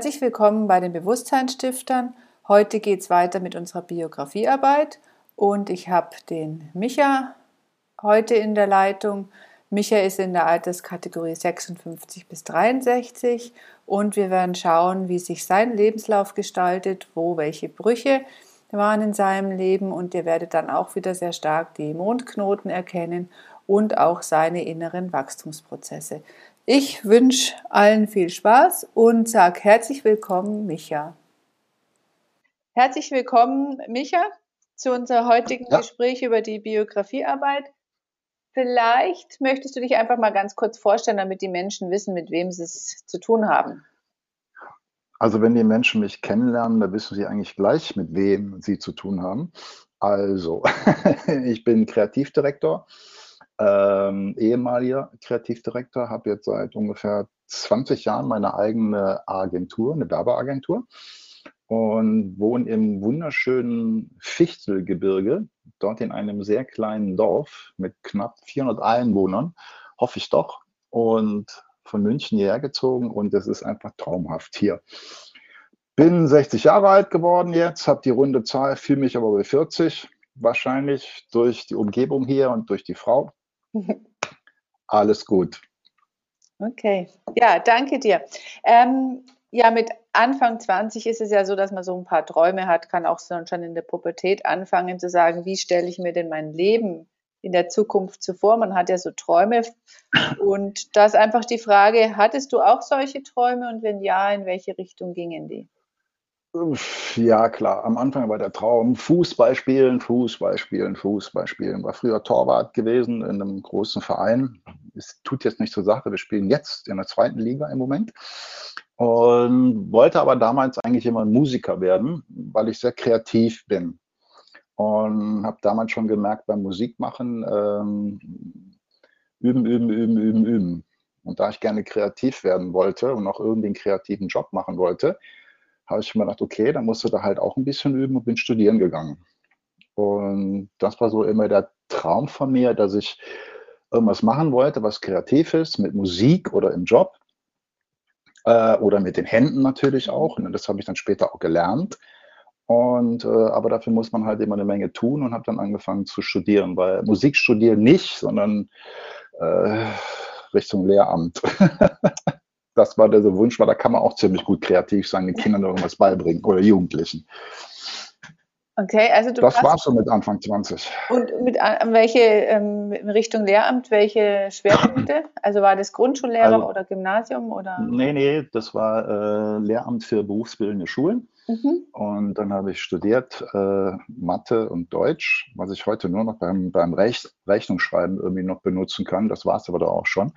Herzlich willkommen bei den Bewusstseinsstiftern. Heute geht es weiter mit unserer Biografiearbeit und ich habe den Micha heute in der Leitung. Micha ist in der Alterskategorie 56 bis 63 und wir werden schauen, wie sich sein Lebenslauf gestaltet, wo welche Brüche waren in seinem Leben und ihr werdet dann auch wieder sehr stark die Mondknoten erkennen und auch seine inneren Wachstumsprozesse. Ich wünsche allen viel Spaß und sage herzlich willkommen, Micha. Herzlich willkommen, Micha, zu unserem heutigen ja. Gespräch über die Biografiearbeit. Vielleicht möchtest du dich einfach mal ganz kurz vorstellen, damit die Menschen wissen, mit wem sie es zu tun haben. Also wenn die Menschen mich kennenlernen, dann wissen sie eigentlich gleich, mit wem sie zu tun haben. Also, ich bin Kreativdirektor, ähm, ehemaliger Kreativdirektor, habe jetzt seit ungefähr 20 Jahren meine eigene Agentur, eine Werbeagentur und wohne im wunderschönen Fichtelgebirge, dort in einem sehr kleinen Dorf mit knapp 400 Einwohnern, hoffe ich doch. Und von München hierher gezogen und es ist einfach traumhaft hier. Bin 60 Jahre alt geworden jetzt, habe die runde Zahl, fühle mich aber bei 40, wahrscheinlich durch die Umgebung hier und durch die Frau. Alles gut. Okay, ja, danke dir. Ähm, ja, mit Anfang 20 ist es ja so, dass man so ein paar Träume hat, kann auch schon in der Pubertät anfangen zu sagen, wie stelle ich mir denn mein Leben in der Zukunft zuvor. Man hat ja so Träume. Und da ist einfach die Frage, hattest du auch solche Träume und wenn ja, in welche Richtung gingen die? Ja, klar. Am Anfang war der Traum Fußball spielen, Fußball spielen, Fußball spielen. War früher Torwart gewesen in einem großen Verein. Es tut jetzt nicht zur Sache. Wir spielen jetzt in der zweiten Liga im Moment. Und wollte aber damals eigentlich immer Musiker werden, weil ich sehr kreativ bin. Und habe damals schon gemerkt beim Musikmachen, ähm, üben, üben, üben, üben, üben. Und da ich gerne kreativ werden wollte und auch irgendwie einen kreativen Job machen wollte, habe ich mir gedacht, okay, dann musst du da halt auch ein bisschen üben und bin studieren gegangen. Und das war so immer der Traum von mir, dass ich irgendwas machen wollte, was kreativ ist, mit Musik oder im Job äh, oder mit den Händen natürlich auch. Und das habe ich dann später auch gelernt. Und, äh, aber dafür muss man halt immer eine Menge tun und habe dann angefangen zu studieren, weil Musik studieren nicht, sondern äh, Richtung Lehramt. das war der Wunsch, weil da kann man auch ziemlich gut kreativ sein, den Kindern irgendwas beibringen oder Jugendlichen. Okay, also du Das war so mit Anfang 20. Und mit welche ähm, in Richtung Lehramt, welche Schwerpunkte? Also war das Grundschullehrer also, oder Gymnasium oder? Nee, nee, das war äh, Lehramt für berufsbildende Schulen. Mhm. Und dann habe ich studiert äh, Mathe und Deutsch, was ich heute nur noch beim, beim Rech Rechnungsschreiben irgendwie noch benutzen kann. Das war es aber da auch schon.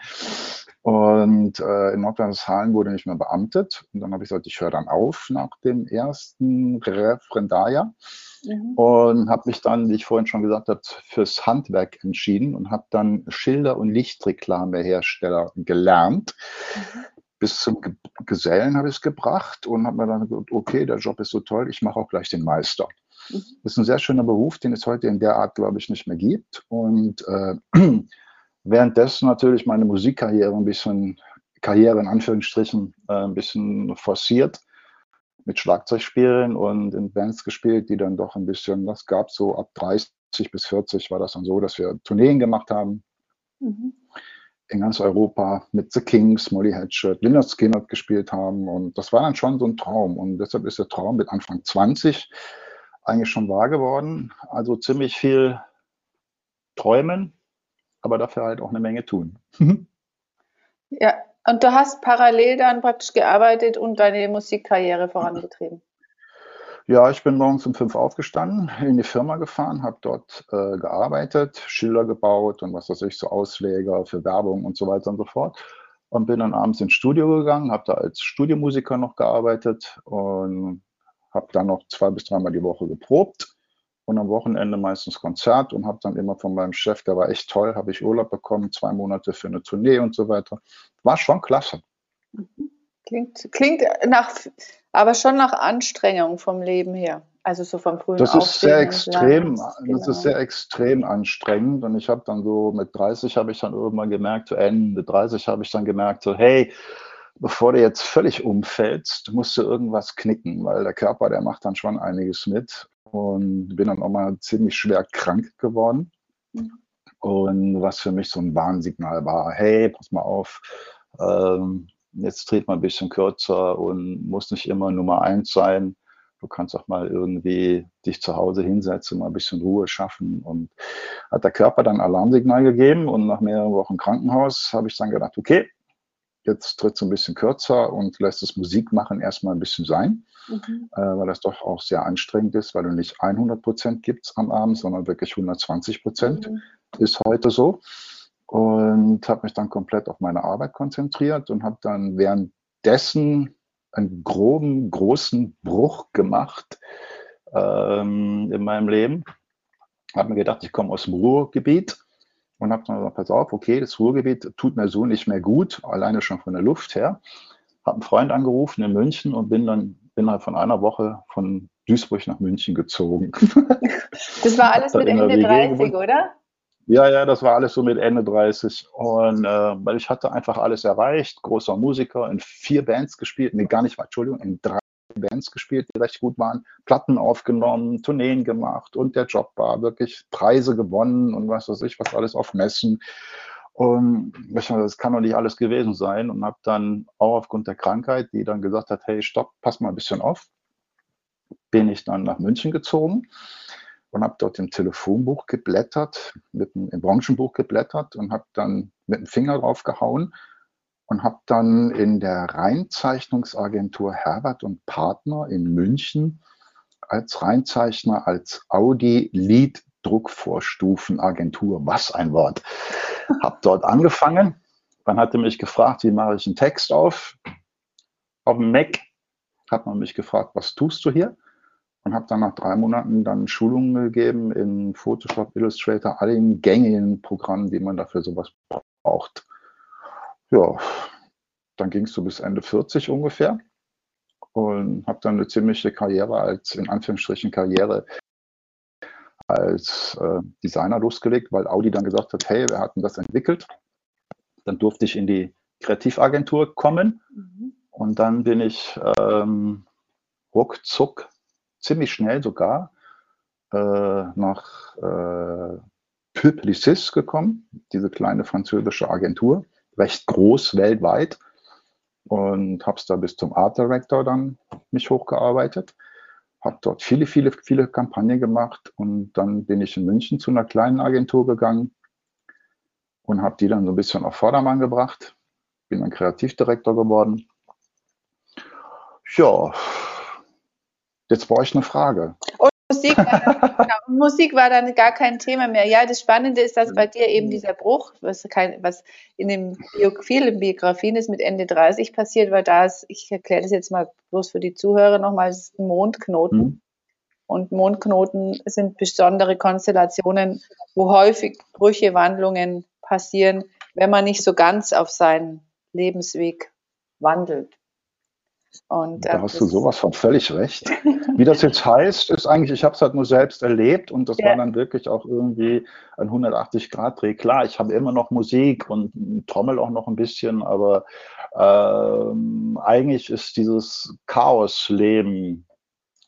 Und äh, in Nordrhein-Westfalen wurde ich mehr beamtet. Und dann habe ich gesagt, ich höre dann auf nach dem ersten Referendarjahr. Mhm. Und habe mich dann, wie ich vorhin schon gesagt habe, fürs Handwerk entschieden und habe dann Schilder- und Lichtreklamehersteller gelernt. Mhm bis zum Gesellen habe ich es gebracht und habe mir dann gesagt, okay, der Job ist so toll, ich mache auch gleich den Meister. Mhm. Das ist ein sehr schöner Beruf, den es heute in der Art, glaube ich, nicht mehr gibt. Und äh, währenddessen natürlich meine Musikkarriere ein bisschen, Karriere in Anführungsstrichen, äh, ein bisschen forciert mit Schlagzeugspielen und in Bands gespielt, die dann doch ein bisschen, das gab so ab 30 bis 40 war das dann so, dass wir Tourneen gemacht haben. Mhm in ganz Europa mit The Kings, Molly Hatchet, Lynyrd Skynyrd gespielt haben. Und das war dann schon so ein Traum. Und deshalb ist der Traum mit Anfang 20 eigentlich schon wahr geworden. Also ziemlich viel träumen, aber dafür halt auch eine Menge tun. ja, und du hast parallel dann praktisch gearbeitet und deine Musikkarriere vorangetrieben. Ja, ich bin morgens um fünf aufgestanden, in die Firma gefahren, habe dort äh, gearbeitet, Schilder gebaut und was weiß ich, so Ausleger für Werbung und so weiter und so fort. Und bin dann abends ins Studio gegangen, habe da als Studiomusiker noch gearbeitet und habe dann noch zwei bis dreimal die Woche geprobt und am Wochenende meistens Konzert und habe dann immer von meinem Chef, der war echt toll, habe ich Urlaub bekommen, zwei Monate für eine Tournee und so weiter. War schon klasse. Mhm. Klingt, klingt nach, aber schon nach Anstrengung vom Leben her. Also so vom frühen Das ist sehr extrem, das genau. ist sehr extrem anstrengend. Und ich habe dann so mit 30 habe ich dann irgendwann gemerkt, zu Ende 30 habe ich dann gemerkt, so hey, bevor du jetzt völlig umfällst, musst du irgendwas knicken, weil der Körper, der macht dann schon einiges mit. Und bin dann auch mal ziemlich schwer krank geworden. Und was für mich so ein Warnsignal war, hey, pass mal auf, ähm, jetzt dreht man ein bisschen kürzer und muss nicht immer Nummer eins sein. Du kannst auch mal irgendwie dich zu Hause hinsetzen, mal ein bisschen Ruhe schaffen. Und hat der Körper dann Alarmsignal gegeben und nach mehreren Wochen Krankenhaus habe ich dann gedacht, okay, jetzt tritt es ein bisschen kürzer und lässt das Musikmachen erstmal ein bisschen sein, mhm. äh, weil das doch auch sehr anstrengend ist, weil du nicht 100 Prozent gibst am Abend, sondern wirklich 120 Prozent mhm. ist heute so. Und habe mich dann komplett auf meine Arbeit konzentriert und habe dann währenddessen einen groben, großen Bruch gemacht ähm, in meinem Leben. Habe mir gedacht, ich komme aus dem Ruhrgebiet und habe dann gesagt, pass auf, okay, das Ruhrgebiet tut mir so nicht mehr gut, alleine schon von der Luft her. Habe einen Freund angerufen in München und bin dann innerhalb von einer Woche von Duisburg nach München gezogen. Das war alles mit Ende 30, oder? Ja, ja, das war alles so mit Ende 30. Und äh, weil ich hatte einfach alles erreicht, großer Musiker, in vier Bands gespielt, nee, gar nicht, Entschuldigung, in drei Bands gespielt, die recht gut waren, Platten aufgenommen, Tourneen gemacht und der Job war wirklich Preise gewonnen und was weiß ich, was alles auf Messen. Und dachte, das kann doch nicht alles gewesen sein und habe dann auch aufgrund der Krankheit, die dann gesagt hat, hey, stopp, pass mal ein bisschen auf, bin ich dann nach München gezogen und habe dort im Telefonbuch geblättert, mit dem, im Branchenbuch geblättert und habe dann mit dem Finger drauf gehauen und habe dann in der Reinzeichnungsagentur Herbert und Partner in München als Reinzeichner, als Audi Lead Druckvorstufenagentur, was ein Wort, habe dort angefangen. Dann hatte mich gefragt, wie mache ich einen Text auf? Auf dem Mac hat man mich gefragt, was tust du hier? Und habe dann nach drei Monaten dann Schulungen gegeben in Photoshop, Illustrator, all den gängigen Programmen, die man dafür sowas braucht ja, dann ging es so bis Ende 40 ungefähr und habe dann eine ziemliche Karriere als, in Anführungsstrichen Karriere als äh, Designer losgelegt, weil Audi dann gesagt hat, hey, wir hatten das entwickelt. Dann durfte ich in die Kreativagentur kommen mhm. und dann bin ich ähm, ruckzuck, ziemlich schnell sogar, äh, nach äh, Publicis gekommen, diese kleine französische Agentur recht groß weltweit und habe es da bis zum Art Director dann mich hochgearbeitet. Habe dort viele, viele, viele Kampagnen gemacht und dann bin ich in München zu einer kleinen Agentur gegangen und habe die dann so ein bisschen auf Vordermann gebracht. Bin dann Kreativdirektor geworden. Ja, jetzt brauche ich eine Frage. Musik war, genau, Musik war dann gar kein Thema mehr. Ja, das Spannende ist, dass bei dir eben dieser Bruch, was, kein, was in den Bio, vielen Biografien ist, mit Ende 30 passiert, weil da ist, ich erkläre das jetzt mal bloß für die Zuhörer nochmal, das ist ein Mondknoten. Mhm. Und Mondknoten sind besondere Konstellationen, wo häufig Brüche, Wandlungen passieren, wenn man nicht so ganz auf seinen Lebensweg wandelt. Und, da äh, hast du sowas von völlig recht. Wie das jetzt heißt, ist eigentlich, ich habe es halt nur selbst erlebt und das ja. war dann wirklich auch irgendwie ein 180-Grad-Dreh. Klar, ich habe immer noch Musik und trommel auch noch ein bisschen, aber ähm, eigentlich ist dieses Chaos-Leben,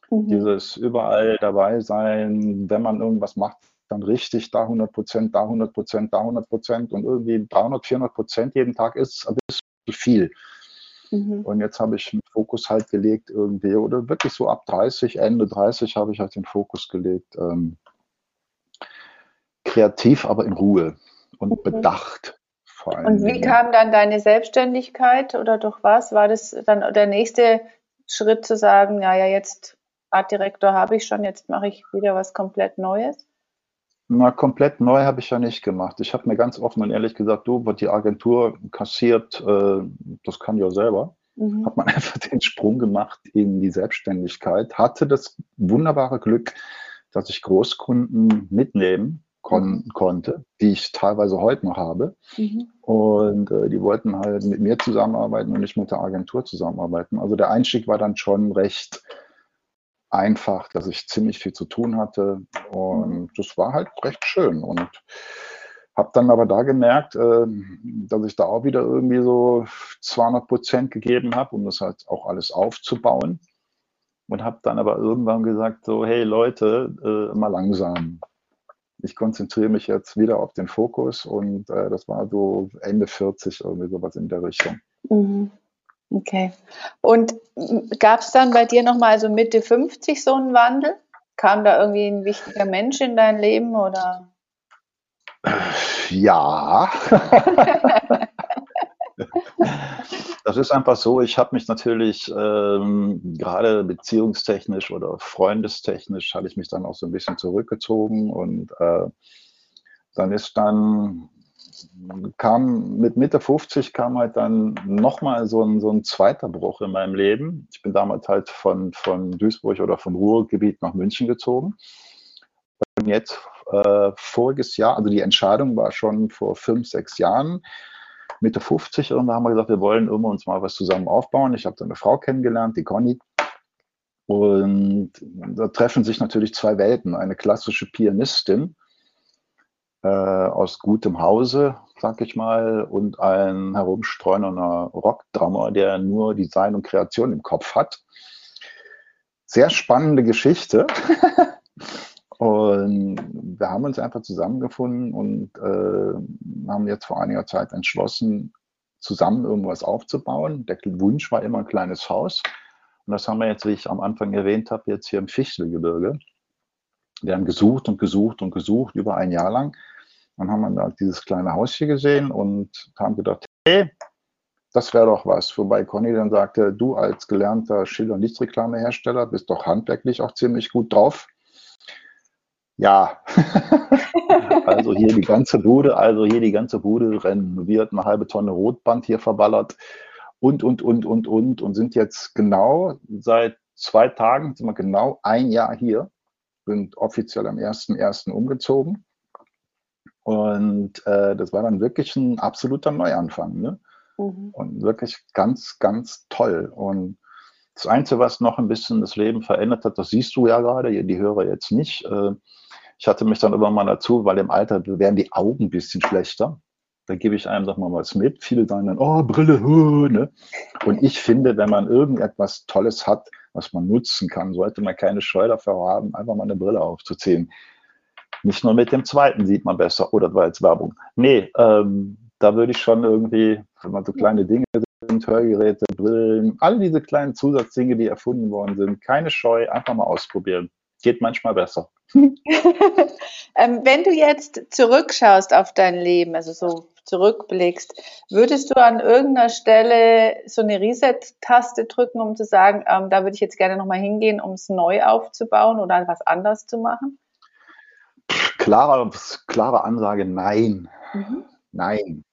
mhm. dieses überall dabei sein, wenn man irgendwas macht, dann richtig da 100 Prozent, da 100 Prozent, da 100 Prozent und irgendwie 300, 400 Prozent jeden Tag ist ein bisschen viel. Mhm. Und jetzt habe ich den Fokus halt gelegt irgendwie, oder wirklich so ab 30, Ende 30 habe ich halt den Fokus gelegt. Ähm, kreativ, aber in Ruhe und mhm. bedacht. Vor allem. Und wie kam dann deine Selbstständigkeit oder durch was? War das dann der nächste Schritt zu sagen, naja, jetzt Artdirektor habe ich schon, jetzt mache ich wieder was komplett Neues? Na, komplett neu habe ich ja nicht gemacht. Ich habe mir ganz offen und ehrlich gesagt, du, was die Agentur kassiert, äh, das kann ja selber. Mhm. Hat man einfach den Sprung gemacht in die Selbstständigkeit. Hatte das wunderbare Glück, dass ich Großkunden mitnehmen kon mhm. konnte, die ich teilweise heute noch habe. Mhm. Und äh, die wollten halt mit mir zusammenarbeiten und nicht mit der Agentur zusammenarbeiten. Also der Einstieg war dann schon recht einfach, dass ich ziemlich viel zu tun hatte. Und das war halt recht schön. Und Habe dann aber da gemerkt, äh, dass ich da auch wieder irgendwie so 200 Prozent gegeben habe, um das halt auch alles aufzubauen. Und habe dann aber irgendwann gesagt, so, hey Leute, äh, mal langsam. Ich konzentriere mich jetzt wieder auf den Fokus und äh, das war so Ende 40, irgendwie sowas in der Richtung. Mhm. Okay. Und gab es dann bei dir nochmal so Mitte 50 so einen Wandel? Kam da irgendwie ein wichtiger Mensch in dein Leben oder? Ja. das ist einfach so, ich habe mich natürlich ähm, gerade beziehungstechnisch oder freundestechnisch, hatte ich mich dann auch so ein bisschen zurückgezogen und äh, dann ist dann kam mit Mitte 50 kam halt dann nochmal so ein, so ein zweiter Bruch in meinem Leben. Ich bin damals halt von, von Duisburg oder vom Ruhrgebiet nach München gezogen. Und jetzt äh, voriges Jahr, also die Entscheidung war schon vor fünf, sechs Jahren, Mitte 50 und da haben wir gesagt, wir wollen immer uns mal was zusammen aufbauen. Ich habe da eine Frau kennengelernt, die Conny. Und da treffen sich natürlich zwei Welten. Eine klassische Pianistin, äh, aus gutem Hause, sag ich mal, und ein herumstreunender Rockdrummer, der nur Design und Kreation im Kopf hat. Sehr spannende Geschichte. und wir haben uns einfach zusammengefunden und äh, haben jetzt vor einiger Zeit entschlossen, zusammen irgendwas aufzubauen. Der Wunsch war immer ein kleines Haus. Und das haben wir jetzt, wie ich am Anfang erwähnt habe, jetzt hier im Fichtelgebirge. Wir haben gesucht und gesucht und gesucht über ein Jahr lang dann haben wir da dieses kleine Haus hier gesehen und haben gedacht, hey, das wäre doch was. Wobei Conny dann sagte, du als gelernter Schild- und Lichtreklamehersteller bist doch handwerklich auch ziemlich gut drauf. Ja, also hier die ganze Bude, also hier die ganze Bude renoviert, eine halbe Tonne Rotband hier verballert und, und, und, und, und und sind jetzt genau seit zwei Tagen, sind wir genau ein Jahr hier, sind offiziell am 1.1. umgezogen und äh, das war dann wirklich ein absoluter Neuanfang. Ne? Mhm. Und wirklich ganz, ganz toll. Und das Einzige, was noch ein bisschen das Leben verändert hat, das siehst du ja gerade, die Hörer jetzt nicht. Äh, ich hatte mich dann immer mal dazu, weil im Alter werden die Augen ein bisschen schlechter. Da gebe ich einem, sag mal, was mit. Viele sagen dann, oh, Brille, hö, ne? Und ich finde, wenn man irgendetwas Tolles hat, was man nutzen kann, sollte man keine Scheu dafür haben, einfach mal eine Brille aufzuziehen. Nicht nur mit dem zweiten sieht man besser. Oder war jetzt Werbung. Nee, ähm, da würde ich schon irgendwie, wenn man so kleine Dinge sind, Hörgeräte, Brillen, all diese kleinen Zusatzdinge, die erfunden worden sind, keine Scheu, einfach mal ausprobieren. Geht manchmal besser. ähm, wenn du jetzt zurückschaust auf dein Leben, also so zurückblickst, würdest du an irgendeiner Stelle so eine Reset-Taste drücken, um zu sagen, ähm, da würde ich jetzt gerne nochmal hingehen, um es neu aufzubauen oder was anders zu machen? Klare, klare Ansage, nein. Mhm. Nein.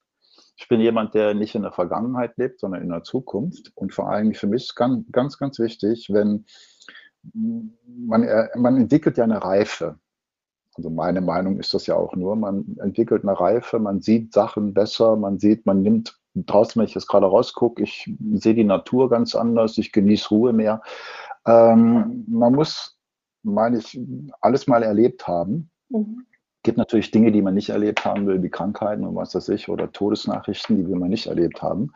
Ich bin jemand, der nicht in der Vergangenheit lebt, sondern in der Zukunft. Und vor allem für mich ist ganz, ganz, ganz wichtig, wenn man, äh, man entwickelt ja eine Reife. Also meine Meinung ist das ja auch nur, man entwickelt eine Reife, man sieht Sachen besser, man sieht, man nimmt draußen, wenn ich jetzt gerade rausgucke, ich sehe die Natur ganz anders, ich genieße Ruhe mehr. Ähm, man muss, meine ich, alles mal erlebt haben. Mhm. gibt natürlich Dinge, die man nicht erlebt haben will, wie Krankheiten und was weiß ich, oder Todesnachrichten, die wir mal nicht erlebt haben.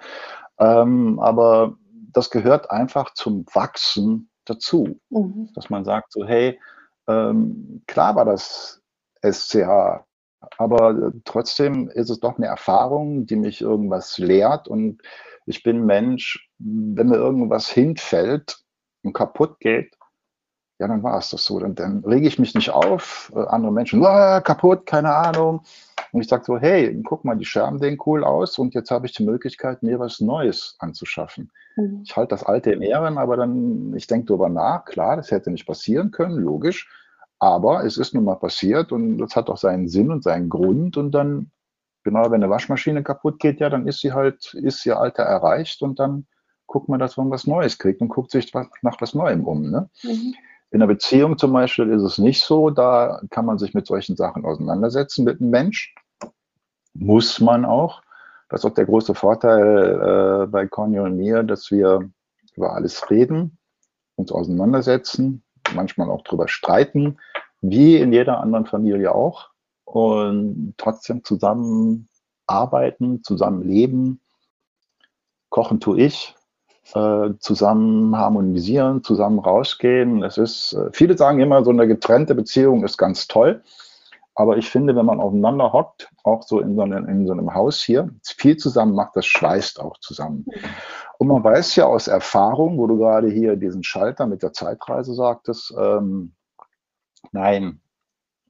Ähm, aber das gehört einfach zum Wachsen dazu. Mhm. Dass man sagt so, hey, ähm, klar war das SCH, aber trotzdem ist es doch eine Erfahrung, die mich irgendwas lehrt und ich bin Mensch, wenn mir irgendwas hinfällt und kaputt geht, ja, dann war es das so. Dann, dann rege ich mich nicht auf, äh, andere Menschen, kaputt, keine Ahnung. Und ich sage so, hey, guck mal, die Scherben sehen cool aus und jetzt habe ich die Möglichkeit, mir was Neues anzuschaffen. Mhm. Ich halte das Alte in Ehren, aber dann, ich denke darüber nach, klar, das hätte nicht passieren können, logisch. Aber es ist nun mal passiert und das hat auch seinen Sinn und seinen Grund und dann, genau, wenn eine Waschmaschine kaputt geht, ja, dann ist sie halt, ist ihr Alter erreicht und dann guckt man, dass man was Neues kriegt und guckt sich nach was Neuem um. Ne? Mhm. In einer Beziehung zum Beispiel ist es nicht so. Da kann man sich mit solchen Sachen auseinandersetzen mit einem Mensch. Muss man auch. Das ist auch der große Vorteil äh, bei Conny und mir, dass wir über alles reden, uns auseinandersetzen, manchmal auch darüber streiten, wie in jeder anderen Familie auch. und trotzdem zusammen arbeiten, zusammen leben. Kochen tue ich, äh, zusammen harmonisieren, zusammen rausgehen. Es ist, äh, viele sagen immer, so eine getrennte Beziehung ist ganz toll. Aber ich finde, wenn man aufeinander hockt, auch so in so, einem, in so einem Haus hier, viel zusammen macht, das schweißt auch zusammen. Und man weiß ja aus Erfahrung, wo du gerade hier diesen Schalter mit der Zeitreise sagtest, ähm, nein,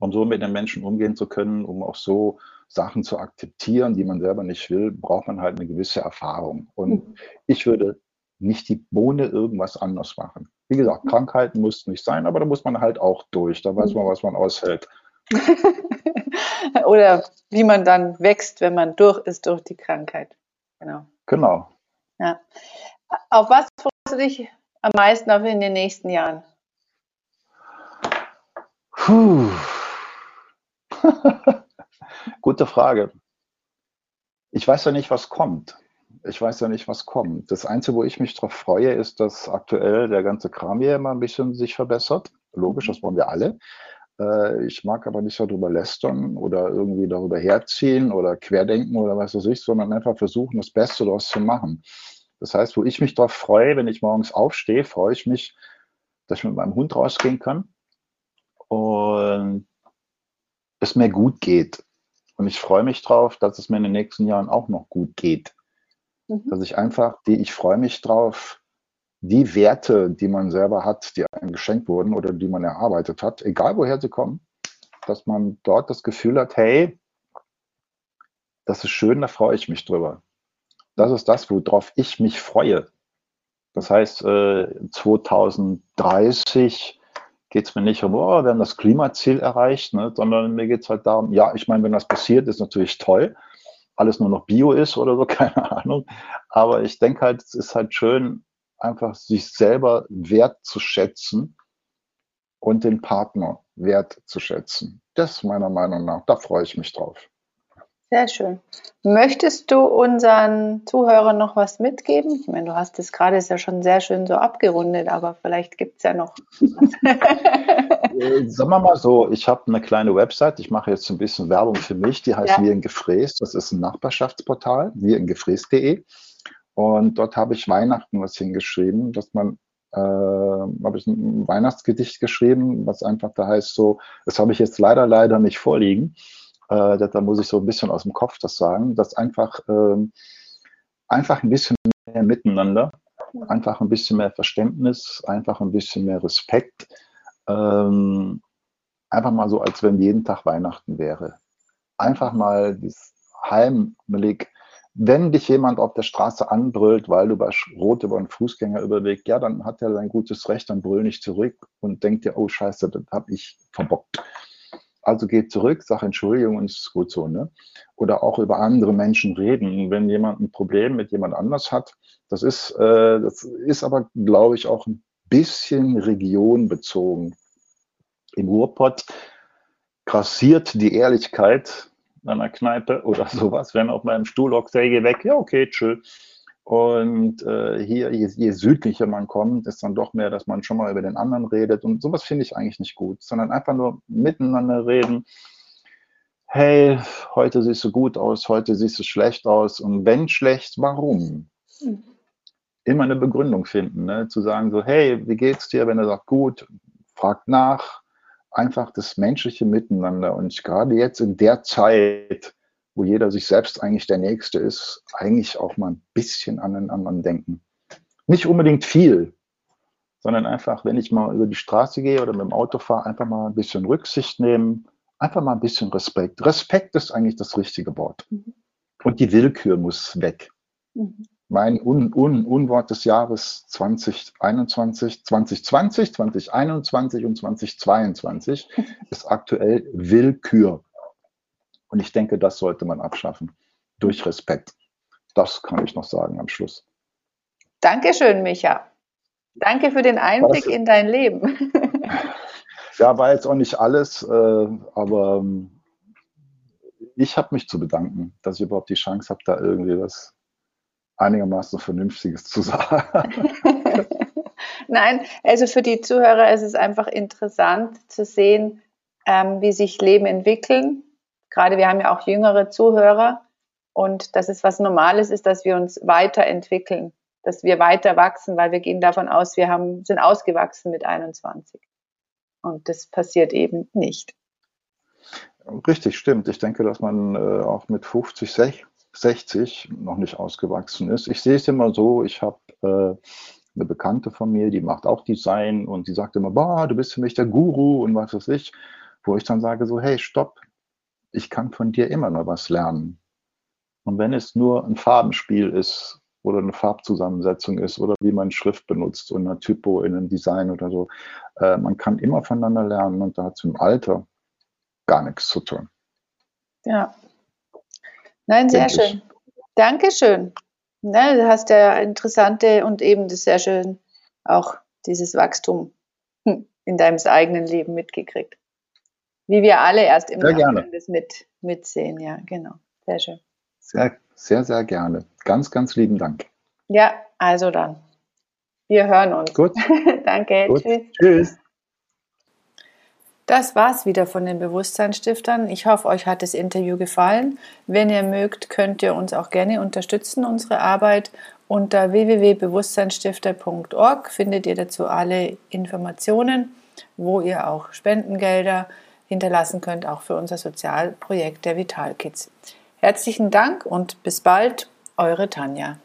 um so mit den Menschen umgehen zu können, um auch so Sachen zu akzeptieren, die man selber nicht will, braucht man halt eine gewisse Erfahrung. Und mhm. ich würde nicht die Bohne irgendwas anders machen. Wie gesagt, mhm. Krankheiten muss nicht sein, aber da muss man halt auch durch. Da weiß mhm. man, was man aushält. Oder wie man dann wächst, wenn man durch ist durch die Krankheit. Genau. Genau. Ja. Auf was freust du dich am meisten auf in den nächsten Jahren? Puh. Gute Frage. Ich weiß ja nicht, was kommt. Ich weiß ja nicht, was kommt. Das Einzige, wo ich mich darauf freue, ist, dass aktuell der ganze Kram hier immer ein bisschen sich verbessert. Logisch, das wollen wir alle. Äh, ich mag aber nicht darüber lästern oder irgendwie darüber herziehen oder querdenken oder was weiß ich, sondern einfach versuchen, das Beste daraus zu machen. Das heißt, wo ich mich darauf freue, wenn ich morgens aufstehe, freue ich mich, dass ich mit meinem Hund rausgehen kann und es mir gut geht. Und ich freue mich darauf, dass es mir in den nächsten Jahren auch noch gut geht. Mhm. Dass ich einfach, die, ich freue mich drauf, die Werte, die man selber hat, die einem geschenkt wurden oder die man erarbeitet hat, egal woher sie kommen, dass man dort das Gefühl hat, hey, das ist schön, da freue ich mich drüber. Das ist das, worauf ich mich freue. Das heißt, 2030 geht es mir nicht um, oh, wir haben das Klimaziel erreicht, ne, sondern mir geht es halt darum, ja, ich meine, wenn das passiert, ist natürlich toll, alles nur noch Bio ist oder so, keine Ahnung. Aber ich denke halt, es ist halt schön, einfach sich selber wertzuschätzen und den Partner wertzuschätzen. Das meiner Meinung nach, da freue ich mich drauf. Sehr schön. Möchtest du unseren Zuhörern noch was mitgeben? Ich meine, du hast es gerade ist ja schon sehr schön so abgerundet, aber vielleicht gibt es ja noch. Äh, sagen wir mal so, ich habe eine kleine Website, ich mache jetzt ein bisschen Werbung für mich, die heißt ja. Wir in Gefräß. Das ist ein Nachbarschaftsportal, wir in Gefräß.de. Und dort habe ich Weihnachten was hingeschrieben, dass man äh, habe ich ein Weihnachtsgedicht geschrieben, was einfach da heißt so, das habe ich jetzt leider, leider nicht vorliegen. Äh, da muss ich so ein bisschen aus dem Kopf das sagen, dass einfach, äh, einfach ein bisschen mehr Miteinander, einfach ein bisschen mehr Verständnis, einfach ein bisschen mehr Respekt, ähm, einfach mal so, als wenn jeden Tag Weihnachten wäre. Einfach mal dieses heimelig, wenn dich jemand auf der Straße anbrüllt, weil du bei Rot über einen Fußgänger überweg, ja, dann hat er sein gutes Recht, dann brüll nicht zurück und denkt dir, oh Scheiße, das habe ich verbockt. Also geht zurück, sag Entschuldigung und es ist gut so. Ne? Oder auch über andere Menschen reden. Wenn jemand ein Problem mit jemand anders hat, das ist, äh, das ist aber, glaube ich, auch ein bisschen regionbezogen. Im Ruhrpott grassiert die Ehrlichkeit einer Kneipe oder sowas, wenn auf meinem Stuhl hockt, geh weg, ja, okay, tschüss. Und äh, hier, je, je, südlicher man kommt, ist dann doch mehr, dass man schon mal über den anderen redet. Und sowas finde ich eigentlich nicht gut, sondern einfach nur miteinander reden. Hey, heute siehst du gut aus, heute siehst du schlecht aus. Und wenn schlecht, warum? Mhm. Immer eine Begründung finden, ne? zu sagen so, hey, wie geht's dir? Wenn er sagt, gut, fragt nach. Einfach das menschliche Miteinander. Und gerade jetzt in der Zeit, wo jeder sich selbst eigentlich der Nächste ist, eigentlich auch mal ein bisschen an den anderen denken. Nicht unbedingt viel, sondern einfach, wenn ich mal über die Straße gehe oder mit dem Auto fahre, einfach mal ein bisschen Rücksicht nehmen, einfach mal ein bisschen Respekt. Respekt ist eigentlich das richtige Wort. Mhm. Und die Willkür muss weg. Mhm. Mein Un Un Unwort des Jahres 2021, 2020, 2021 und 2022 ist aktuell Willkür. Und ich denke, das sollte man abschaffen. Durch Respekt. Das kann ich noch sagen am Schluss. Dankeschön, Micha. Danke für den Einblick in dein Leben. ja, war jetzt auch nicht alles, äh, aber ähm, ich habe mich zu bedanken, dass ich überhaupt die Chance habe, da irgendwie was einigermaßen Vernünftiges zu sagen. Nein, also für die Zuhörer ist es einfach interessant zu sehen, ähm, wie sich Leben entwickeln gerade wir haben ja auch jüngere Zuhörer und dass es was Normales ist, dass wir uns weiterentwickeln, dass wir weiter wachsen, weil wir gehen davon aus, wir haben, sind ausgewachsen mit 21. Und das passiert eben nicht. Richtig, stimmt. Ich denke, dass man äh, auch mit 50, 60 noch nicht ausgewachsen ist. Ich sehe es immer so, ich habe äh, eine Bekannte von mir, die macht auch Design und die sagt immer, boah, du bist für mich der Guru und was weiß ich, wo ich dann sage so, hey, stopp, ich kann von dir immer noch was lernen. Und wenn es nur ein Farbenspiel ist oder eine Farbzusammensetzung ist oder wie man Schrift benutzt und ein Typo in einem Design oder so, äh, man kann immer voneinander lernen und da hat es im Alter gar nichts zu tun. Ja. Nein, sehr Denk schön. Ich. Dankeschön. Ne, du hast ja interessante und eben das sehr schön auch dieses Wachstum in deinem eigenen Leben mitgekriegt. Wie wir alle erst im Nachhinein das mit, mitsehen, ja, genau. Sehr schön. Sehr, sehr, sehr gerne. Ganz, ganz lieben Dank. Ja, also dann. Wir hören uns. Gut. Danke. Gut. Tschüss. Tschüss. Das war's wieder von den Bewusstseinsstiftern. Ich hoffe, euch hat das Interview gefallen. Wenn ihr mögt, könnt ihr uns auch gerne unterstützen, unsere Arbeit. Unter www.bewusstseinsstifter.org findet ihr dazu alle Informationen, wo ihr auch Spendengelder hinterlassen könnt, auch für unser Sozialprojekt der Vital Kids. Herzlichen Dank und bis bald, eure Tanja.